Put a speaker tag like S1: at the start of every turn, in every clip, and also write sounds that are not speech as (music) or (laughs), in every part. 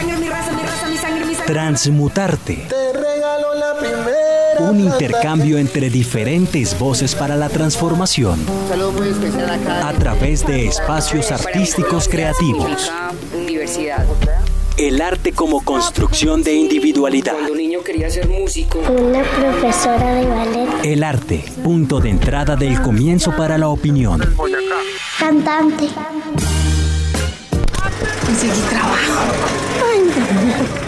S1: sangre, mi raza, mi raza, mi sangre, mi sangre.
S2: Transmutarte.
S3: Te regalo la primera.
S2: Un intercambio entre diferentes voces para la transformación.
S3: Saludos muy especial acá.
S2: A través de espacios artísticos creativos.
S4: Diversidad.
S2: El arte como construcción de individualidad.
S4: Cuando un niño quería ser músico,
S5: Una profesora de ballet.
S2: El arte, punto de entrada del comienzo para la opinión.
S5: Cantante.
S1: Conseguí trabajo.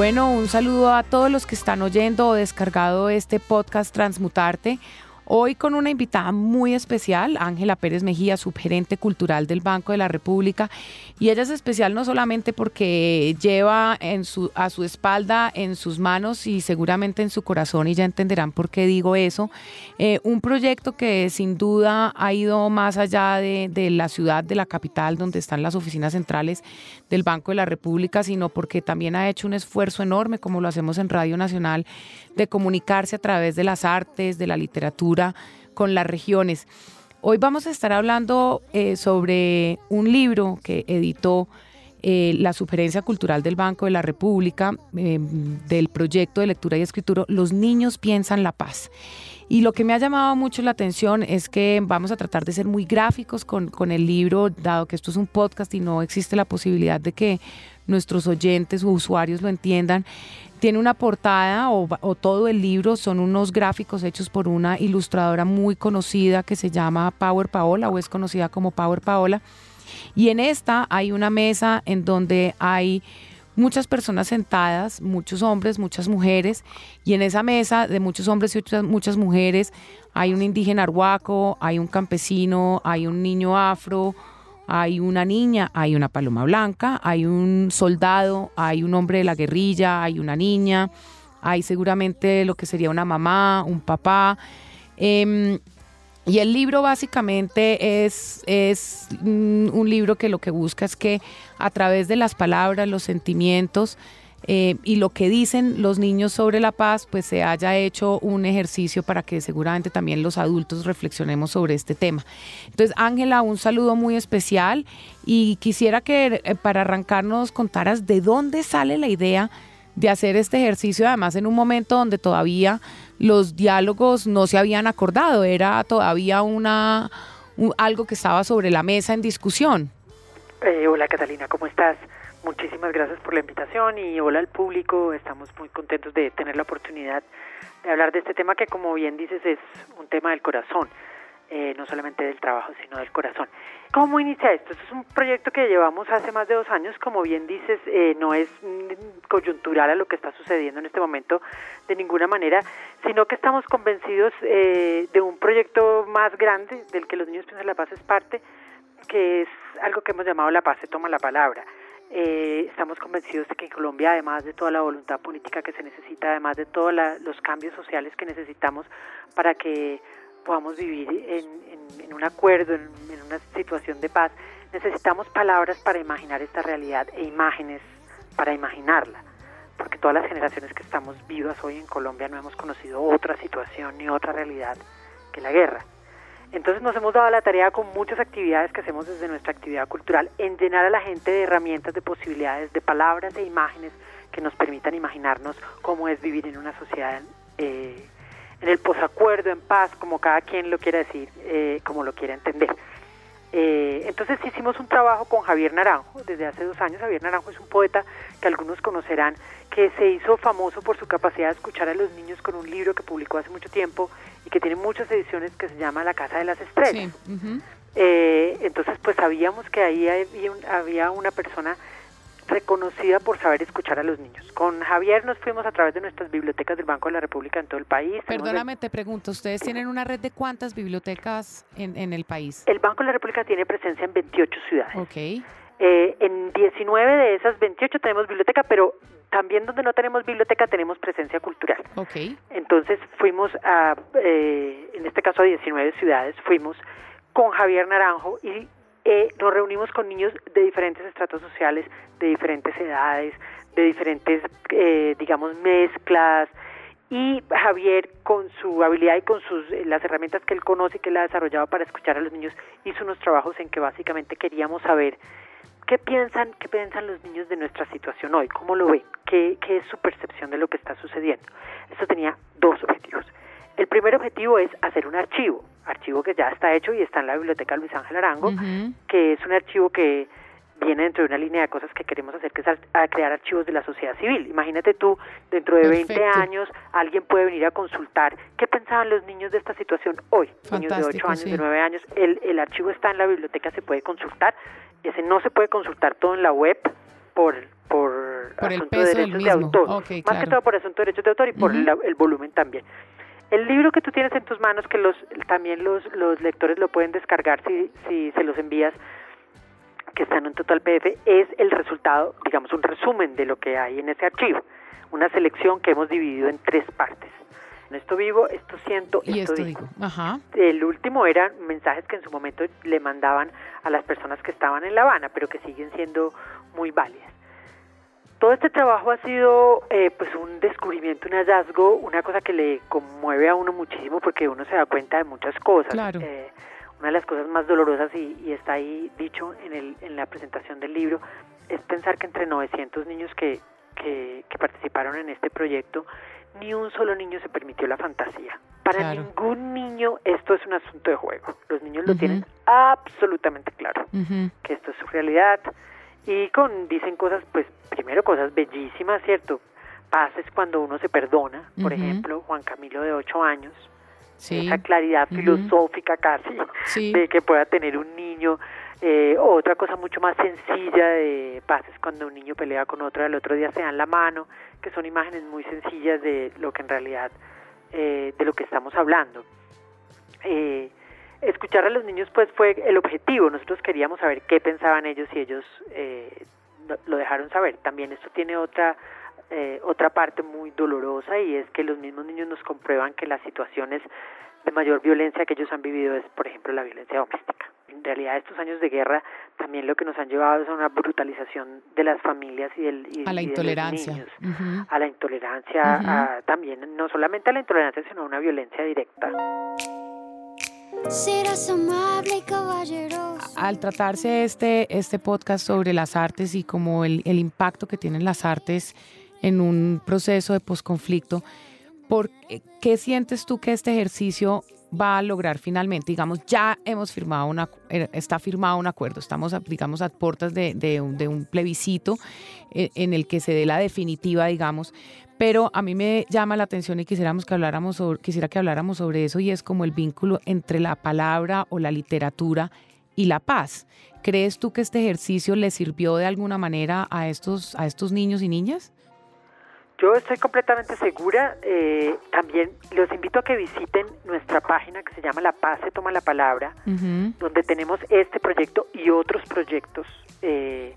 S6: Bueno, un saludo a todos los que están oyendo o descargado este podcast Transmutarte. Hoy con una invitada muy especial, Ángela Pérez Mejía, subgerente cultural del Banco de la República. Y ella es especial no solamente porque lleva a su espalda, en sus manos y seguramente en su corazón, y ya entenderán por qué digo eso, eh, un proyecto que sin duda ha ido más allá de la ciudad, de la capital, donde están las oficinas centrales del Banco de la República, sino porque también ha hecho un esfuerzo enorme, como lo hacemos en Radio Nacional, de comunicarse a través de las artes, de la literatura, con las regiones. Hoy vamos a estar hablando eh, sobre un libro que editó eh, la Sugerencia Cultural del Banco de la República, eh, del proyecto de lectura y escritura Los niños piensan la paz. Y lo que me ha llamado mucho la atención es que vamos a tratar de ser muy gráficos con, con el libro, dado que esto es un podcast y no existe la posibilidad de que nuestros oyentes o usuarios lo entiendan. Tiene una portada o, todo el libro son unos gráficos hechos por una ilustradora muy conocida que se llama Power Paola o es conocida como Power Paola. Y en esta hay una mesa en donde hay muchas personas sentadas, muchos hombres, muchas mujeres, y en esa mesa de muchos hombres y muchas mujeres hay un indígena arhuaco, hay un campesino, hay un niño afro, hay una niña, hay una paloma blanca, hay un soldado, hay un hombre de la guerrilla, hay una niña, hay seguramente lo que sería una mamá, un papá. Eh, y el libro básicamente es, es un libro que lo que busca es que a través de las palabras, los sentimientos, eh, y lo que dicen los niños sobre la paz, pues se haya hecho un ejercicio para que seguramente también los adultos reflexionemos sobre este tema. Entonces, Ángela, un saludo muy especial y quisiera que eh, para arrancar nos contaras de dónde sale la idea de hacer este ejercicio, además en un momento donde todavía los diálogos no se habían acordado, era todavía una un, algo que estaba sobre la mesa en discusión.
S7: Eh, hola Catalina, ¿cómo estás? Muchísimas gracias por la invitación y hola al público. Estamos muy contentos de tener la oportunidad de hablar de este tema que, como bien dices, es un tema del corazón, eh, no solamente del trabajo, sino del corazón. ¿Cómo inicia esto? Esto es un proyecto que llevamos hace más de dos años, como bien dices, eh, no es coyuntural a lo que está sucediendo en este momento de ninguna manera, sino que estamos convencidos eh, de un proyecto más grande del que los niños piensan la paz es parte, que es algo que hemos llamado La paz se toma la palabra. Eh, estamos convencidos de que en Colombia, además de toda la voluntad política que se necesita, además de todos los cambios sociales que necesitamos para que podamos vivir en, un acuerdo, en, una situación de paz, necesitamos palabras para imaginar esta realidad e imágenes para imaginarla, porque todas las generaciones que estamos vivas hoy en Colombia no hemos conocido otra situación ni otra realidad que la guerra. Entonces nos hemos dado la tarea con muchas actividades que hacemos desde nuestra actividad cultural en llenar a la gente de herramientas, de posibilidades, de palabras e imágenes que nos permitan imaginarnos cómo es vivir en una sociedad eh, en el posacuerdo, en paz, como cada quien lo quiera decir, eh, como lo quiera entender. Eh, entonces hicimos un trabajo con Javier Naranjo desde hace dos años. Javier Naranjo es un poeta que algunos conocerán, que se hizo famoso por su capacidad de escuchar a los niños con un libro que publicó hace mucho tiempo y que tiene muchas ediciones que se llama La Casa de las Estrellas. Sí. Uh -huh. eh, entonces pues sabíamos que ahí había, un, había una persona reconocida por saber escuchar a los niños. Con Javier nos fuimos a través de nuestras bibliotecas del Banco de la República en todo el país.
S6: Perdóname, te pregunto, ¿ustedes tienen una red de cuántas bibliotecas en, en, el país?
S7: El Banco de la República tiene presencia en 28 ciudades.
S6: Ok.
S7: Eh, en 19 de esas 28 tenemos biblioteca, pero también donde no tenemos biblioteca tenemos presencia cultural.
S6: Ok.
S7: Entonces fuimos a, eh, en este caso a 19 ciudades, fuimos con Javier Naranjo y eh, nos reunimos con niños de diferentes estratos sociales, de diferentes edades, de diferentes, eh, digamos, mezclas. Y Javier, con su habilidad y con sus eh, las herramientas que él conoce y que él ha desarrollado para escuchar a los niños, hizo unos trabajos en que básicamente queríamos saber qué piensan, qué piensan los niños de nuestra situación hoy, cómo lo ven, qué, qué es su percepción de lo que está sucediendo. Esto tenía dos objetivos. El primer objetivo es hacer un archivo, archivo que ya está hecho y está en la biblioteca Luis Ángel Arango, que es un archivo que viene dentro de una línea de cosas que queremos hacer, que es a crear archivos de la sociedad civil. Imagínate tú, dentro de 20
S6: Perfecto.
S7: años, alguien puede venir a consultar qué pensaban los niños de esta situación hoy. niños de 8
S6: Fantástico,
S7: años,
S6: sí.
S7: de 9 años. El, el archivo está en la biblioteca, se puede consultar. Ese no se puede consultar todo en la web por por,
S6: Por el
S7: asunto
S6: peso
S7: de
S6: del
S7: derechos de autor. Más
S6: claro.
S7: que todo por asunto de derechos de autor y por el volumen también. El libro que tú tienes en tus manos, que los también los, los lectores lo pueden descargar si, si se los envías, que está en un total PDF, es el resultado, digamos, un resumen de lo que hay en ese archivo. Una selección que hemos dividido en tres partes. En esto vivo, esto siento,
S6: Y
S7: esto,
S6: esto
S7: digo.
S6: digo. Ajá.
S7: El último eran mensajes que en su momento le mandaban a las personas que estaban en La Habana, pero que siguen siendo muy válidas. Todo este trabajo ha sido eh, pues un descubrimiento, un hallazgo, una cosa que le conmueve a uno muchísimo porque uno se da cuenta de muchas cosas.
S6: Claro.
S7: Eh, una de las cosas más dolorosas y, y está ahí dicho en, el, en la presentación del libro es pensar que entre 900 niños que, que, que participaron en este proyecto, ni un solo niño se permitió la fantasía. Para
S6: Claro.
S7: ningún niño esto es un asunto de juego. Los niños lo
S6: Ujú.
S7: tienen absolutamente claro
S6: Ujú.
S7: que esto es su realidad y con dicen cosas pues primero cosas bellísimas cierto pases cuando uno se perdona por ejemplo Juan Camilo de ocho años
S6: Sí.
S7: esa claridad filosófica casi
S6: Sí.
S7: de que pueda tener un niño eh, otra cosa mucho más sencilla de pases cuando un niño pelea con otro y al otro día se dan la mano que son imágenes muy sencillas de lo que en realidad eh, de lo que estamos hablando eh, escuchar a los niños pues fue el objetivo. Nosotros queríamos saber qué pensaban ellos y ellos eh, lo- dejaron saber. También esto tiene otra eh, otra parte muy dolorosa y es que los mismos niños nos comprueban que las situaciones de mayor violencia que ellos han vivido es por ejemplo la violencia doméstica. En realidad estos años de guerra también lo que nos han llevado es a una brutalización de las familias y, del, y-
S6: A la
S7: y de los niños. A la intolerancia,
S6: Ujú.
S7: a- también no solamente a la intolerancia, sino a una violencia directa.
S5: Serás amable y caballeroso.
S6: Al tratarse este, este podcast sobre las artes y como el, el impacto que tienen las artes en un proceso de posconflicto, ¿por qué- sientes tú que este ejercicio va a lograr finalmente? Digamos, ya hemos firmado una, eh, está firmado un acuerdo, estamos, digamos, a puertas de, de un plebiscito eh, en el que se dé la definitiva, digamos, pero a mí me llama la atención y quisiéramos que habláramos sobre, quisiera que habláramos sobre eso y es como el vínculo entre la palabra o la literatura y la paz. ¿Crees tú que este ejercicio le sirvió de alguna manera a estos, a estos niños y niñas?
S7: Yo estoy completamente segura. eh, también los invito a que visiten nuestra página que se llama La Paz se toma la palabra, donde tenemos este proyecto y otros proyectos eh,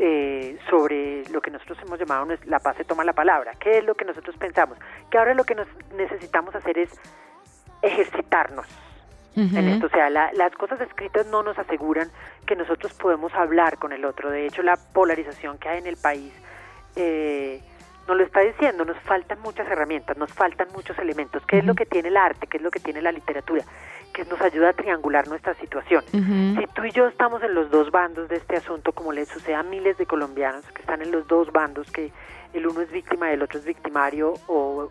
S7: eh, sobre lo que nosotros hemos llamado La Paz se toma la palabra. ¿Qué es lo que nosotros pensamos? Que ahora lo que nos necesitamos hacer es ejercitarnos. En esto. O sea, la- las cosas escritas no nos aseguran que nosotros podemos hablar con el otro. De hecho, la polarización que hay en el país eh, nos lo está diciendo. Nos faltan muchas herramientas, nos faltan muchos elementos. ¿Qué es lo que tiene el arte? ¿Qué es lo que tiene la literatura? Que nos ayuda a triangular nuestras situaciones.
S6: Ujú.
S7: Si tú y yo estamos en los dos bandos de este asunto, como le sucede a miles de colombianos que están en los dos bandos, que el uno es víctima y el otro es victimario, o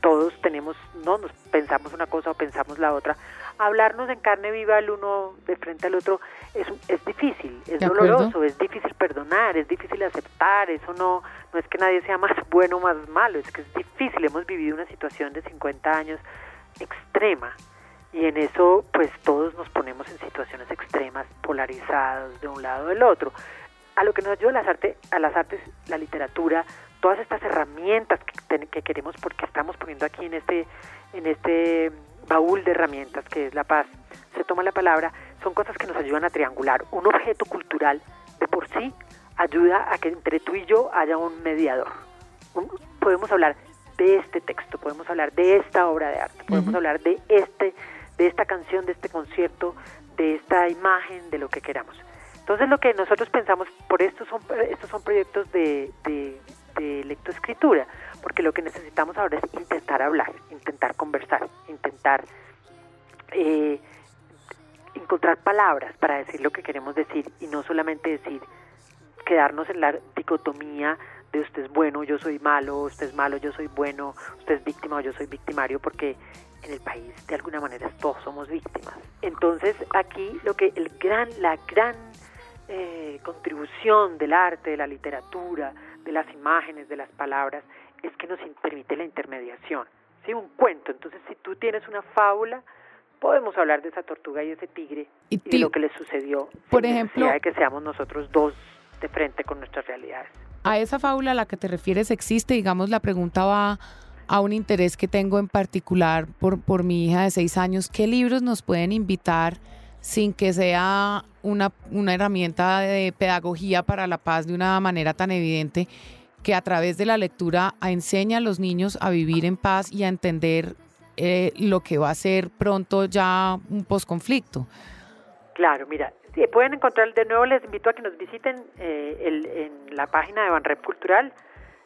S7: todos tenemos, no nos pensamos una cosa o pensamos la otra, hablarnos en carne viva el uno de frente al otro es, es difícil, es doloroso, es difícil perdonar, es difícil aceptar, eso no, no es que nadie sea más (laughs) bueno o más malo, es que es difícil, hemos vivido una situación de 50 años extrema y en eso pues todos nos ponemos en situaciones extremas, polarizados de un lado o del otro. A lo que nos ayuda las, arte, a las artes, la literatura, todas estas herramientas que, que queremos porque estamos poniendo aquí en este, en este baúl de herramientas que es la paz, se toma la palabra, son cosas que nos ayudan a triangular un objeto cultural de por sí ayuda a que entre tú y yo haya un mediador. Un- podemos hablar de este texto, podemos hablar de esta obra de arte, podemos hablar de este, de esta canción, de este concierto, de esta imagen, de lo que queramos. Entonces lo que nosotros pensamos, por estos son, estos son proyectos de, de, de lectoescritura, porque lo que necesitamos ahora es intentar hablar, intentar conversar, intentar eh, encontrar palabras para decir lo que queremos decir y no solamente decir, quedarnos en la dicotomía de usted es bueno, yo soy malo, usted es malo, yo soy bueno, usted es víctima o yo soy victimario, porque en el país de alguna manera todos somos víctimas. Entonces aquí lo que el gran, la gran eh, contribución del arte, de la literatura, de las imágenes, de las palabras, es que nos permite la intermediación, ¿sí? un cuento. Entonces si tú tienes una fábula, podemos hablar de esa tortuga y ese tigre
S6: Y
S7: y, de lo que les sucedió,
S6: por ejemplo-
S7: de que seamos nosotros dos de frente con nuestras realidades.
S6: A esa fábula a la que te refieres existe, digamos, la pregunta va a un interés que tengo en particular por, por mi hija de seis años. ¿Qué libros nos pueden invitar sin que sea una, una herramienta de pedagogía para la paz de una manera tan evidente que a través de la lectura enseña a los niños a vivir en paz y a entender eh, lo que va a ser pronto ya un posconflicto?
S7: Claro, mira, sí, pueden encontrar, de nuevo les invito a que nos visiten eh, el- en la página de Banrep Cultural,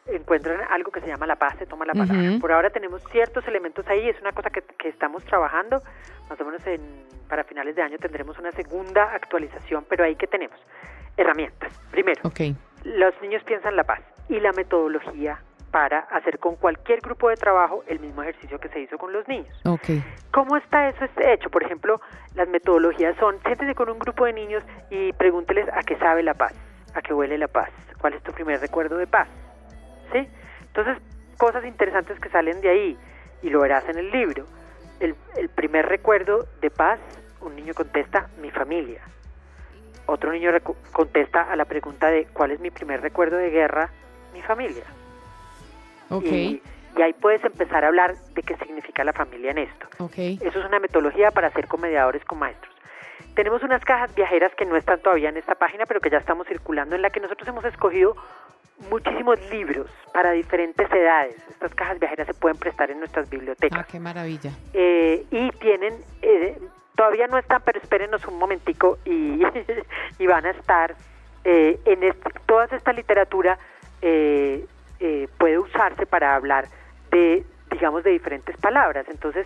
S7: encuentran algo que se llama La Paz se toma la palabra. Por ahora tenemos ciertos elementos ahí, es una cosa que, que estamos trabajando, más o menos en, para finales de año tendremos una segunda actualización, pero ahí que tenemos herramientas. Primero, los niños piensan la paz y la metodología para hacer con cualquier grupo de trabajo el mismo ejercicio que se hizo con los niños. ¿Cómo está eso este hecho? Por ejemplo, las metodologías son, siéntese con un grupo de niños y pregúnteles a qué sabe la paz, a qué huele la paz, cuál es tu primer recuerdo de paz. ¿Sí? Entonces, cosas interesantes que salen de ahí, y lo verás en el libro. El, el primer recuerdo de paz, un niño contesta, mi familia. Otro niño contesta a la pregunta de cuál es mi primer recuerdo de guerra, mi familia. Y, y ahí puedes empezar a hablar de qué significa la familia en esto. Eso es una metodología para hacer comediadores con maestros. Tenemos unas cajas viajeras que no están todavía en esta página, pero que ya estamos circulando, en la que nosotros hemos escogido muchísimos libros para diferentes edades. Estas cajas viajeras se pueden prestar en nuestras
S6: Ah,
S7: bibliotecas.
S6: qué maravilla.
S7: Eh, y tienen, eh, todavía no están, pero espérenos un momentico y, (laughs) y van a estar eh, en este, toda esta literatura eh, puede usarse para hablar de, digamos, de diferentes palabras. Entonces,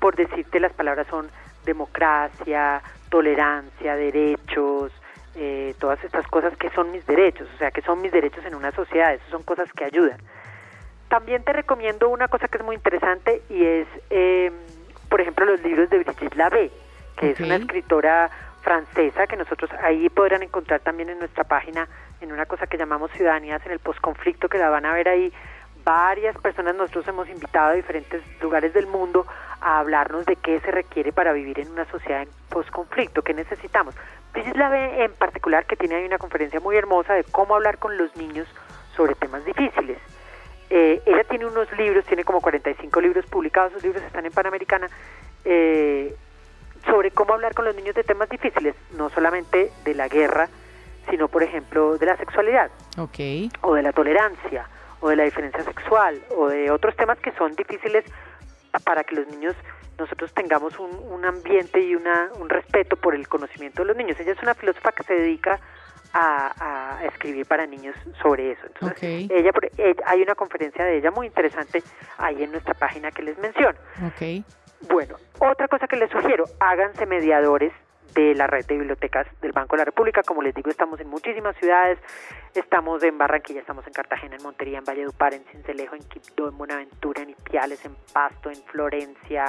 S7: por decirte, las palabras son democracia, tolerancia, derechos, eh, todas estas cosas que son mis derechos, o sea, que son mis derechos en una sociedad, esas son cosas que ayudan. También te recomiendo una cosa que es muy interesante y es, eh, por ejemplo, los libros de Brigitte Labbé, que es una escritora francesa que nosotros ahí podrán encontrar también en nuestra página en una cosa que llamamos Ciudadanías en el Postconflicto, que la van a ver ahí. Varias personas nosotros hemos invitado a diferentes lugares del mundo a hablarnos de qué se requiere para vivir en una sociedad en postconflicto, qué necesitamos. Brigitte Labbé en particular, que tiene ahí una conferencia muy hermosa de cómo hablar con los niños sobre temas difíciles. Eh, ella tiene unos libros, tiene como 45 libros publicados, sus libros están en Panamericana, eh, sobre cómo hablar con los niños de temas difíciles, no solamente de la guerra, sino por ejemplo de la sexualidad o de la tolerancia o de la diferencia sexual o de otros temas que son difíciles para que los niños nosotros tengamos un, un ambiente y una, un respeto por el conocimiento de los niños. Ella es una filósofa que se dedica a, a escribir para niños sobre eso. Entonces, ella, hay una conferencia de ella muy interesante ahí en nuestra página que les menciono.
S6: Ok.
S7: Bueno, otra cosa que les sugiero, háganse mediadores de la red de bibliotecas del Banco de la República. Como les digo, estamos en muchísimas ciudades. Estamos en Barranquilla, estamos en Cartagena, en Montería, en Valledupar, en Cincelejo, en Quibdó, en Buenaventura, en Ipiales, en Pasto, en Florencia,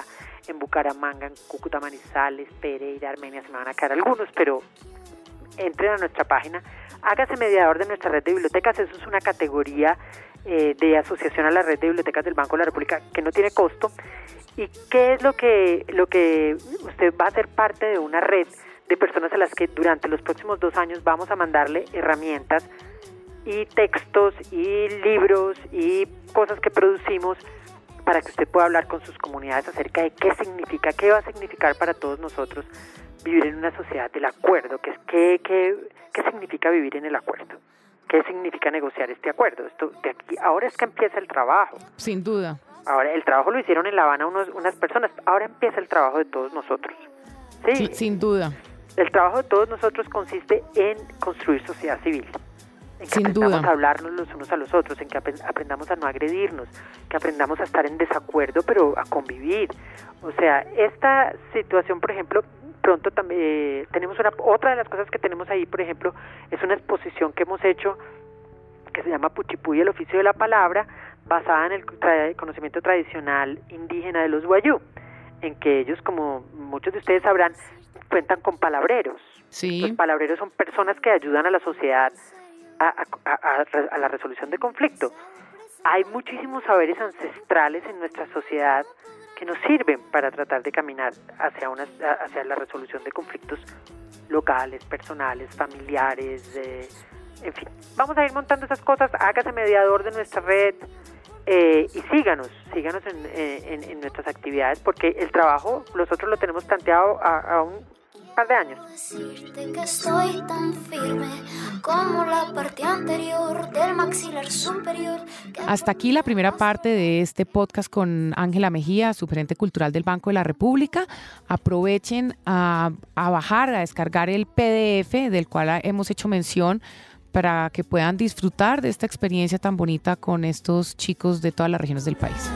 S7: en Bucaramanga, en Cúcuta, Manizales, Pereira, Armenia. Se me van a quedar algunos, pero entren a nuestra página, hágase mediador de nuestra red de bibliotecas, eso es una categoría eh, de asociación a la red de bibliotecas del Banco de la República que no tiene costo. ¿Y qué es lo que, lo que usted va a ser parte de una red de personas a las que durante los próximos dos años vamos a mandarle herramientas y textos y libros y cosas que producimos para que usted pueda hablar con sus comunidades acerca de qué significa, qué va a significar para todos nosotros vivir en una sociedad del acuerdo, que qué, qué, ¿qué significa vivir en el acuerdo? ¿Qué significa negociar este acuerdo? Esto de aquí ahora es que empieza el trabajo.
S6: Sin duda.
S7: Ahora el trabajo lo hicieron en La Habana unos, unas personas. Ahora empieza el trabajo de todos nosotros. Sí.
S6: Sí, sin duda.
S7: El trabajo de todos nosotros consiste en construir sociedad civil. En que
S6: Sin
S7: aprendamos
S6: duda.
S7: a hablarnos los unos a los otros, en que apre- aprendamos a no agredirnos, que aprendamos a estar en desacuerdo, pero a convivir. O sea, esta situación, por ejemplo, pronto también eh, tenemos una otra de las cosas que tenemos ahí, por ejemplo, es una exposición que hemos hecho que se llama Puchipuy, el oficio de la palabra, basada en el tra- conocimiento tradicional indígena de los Guayú, en que ellos, como muchos de ustedes sabrán, cuentan con palabreros.
S6: Sí.
S7: Los palabreros son personas que ayudan a la sociedad a, a- a- a re- a la resolución de conflicto. Hay muchísimos saberes ancestrales en nuestra sociedad que nos sirven para tratar de caminar hacia, una, hacia la resolución de conflictos locales, personales, familiares, eh, en fin. Vamos a ir montando esas cosas, hágase mediador de nuestra red eh, y síganos, síganos en, eh, en- en nuestras actividades porque el trabajo nosotros lo tenemos planteado a, a un par de años.
S5: Decirte que estoy tan firme como la parte anterior del maxilar superior.
S6: Hasta aquí la primera parte de este podcast con Ángela Mejía, superente cultural del Banco de la República. Aprovechen a, a bajar, a descargar el PDF del cual hemos hecho mención para que puedan disfrutar de esta experiencia tan bonita con estos chicos de todas las regiones del país.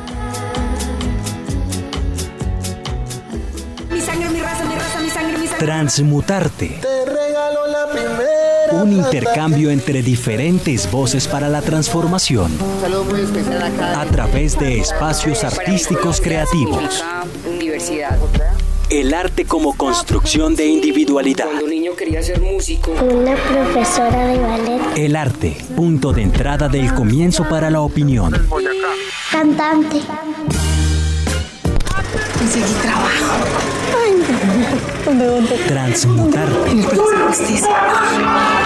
S1: Mi sangre, mi raza, mi raza, mi sangre, mi sangre.
S2: Transmutarte.
S3: Te regalo la primera.
S2: Un intercambio entre diferentes voces para la transformación
S3: Saludo muy especial acá.
S2: a través de espacios artísticos creativos.
S4: Universidad.
S2: El arte como construcción de individualidad.
S4: Cuando niño quería ser músico,
S5: Una profesora de ballet.
S2: El arte, punto de entrada del comienzo para la opinión.
S5: Cantante.
S1: Conseguí trabajo
S2: Transmutarte.
S1: Justicia.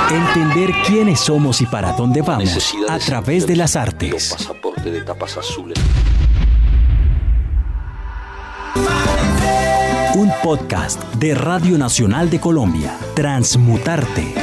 S2: Entender quiénes somos y para dónde vamos a través de las artes.
S8: pasaporte de tapas azules.
S2: Un podcast de Radio Nacional de Colombia. Transmutarte.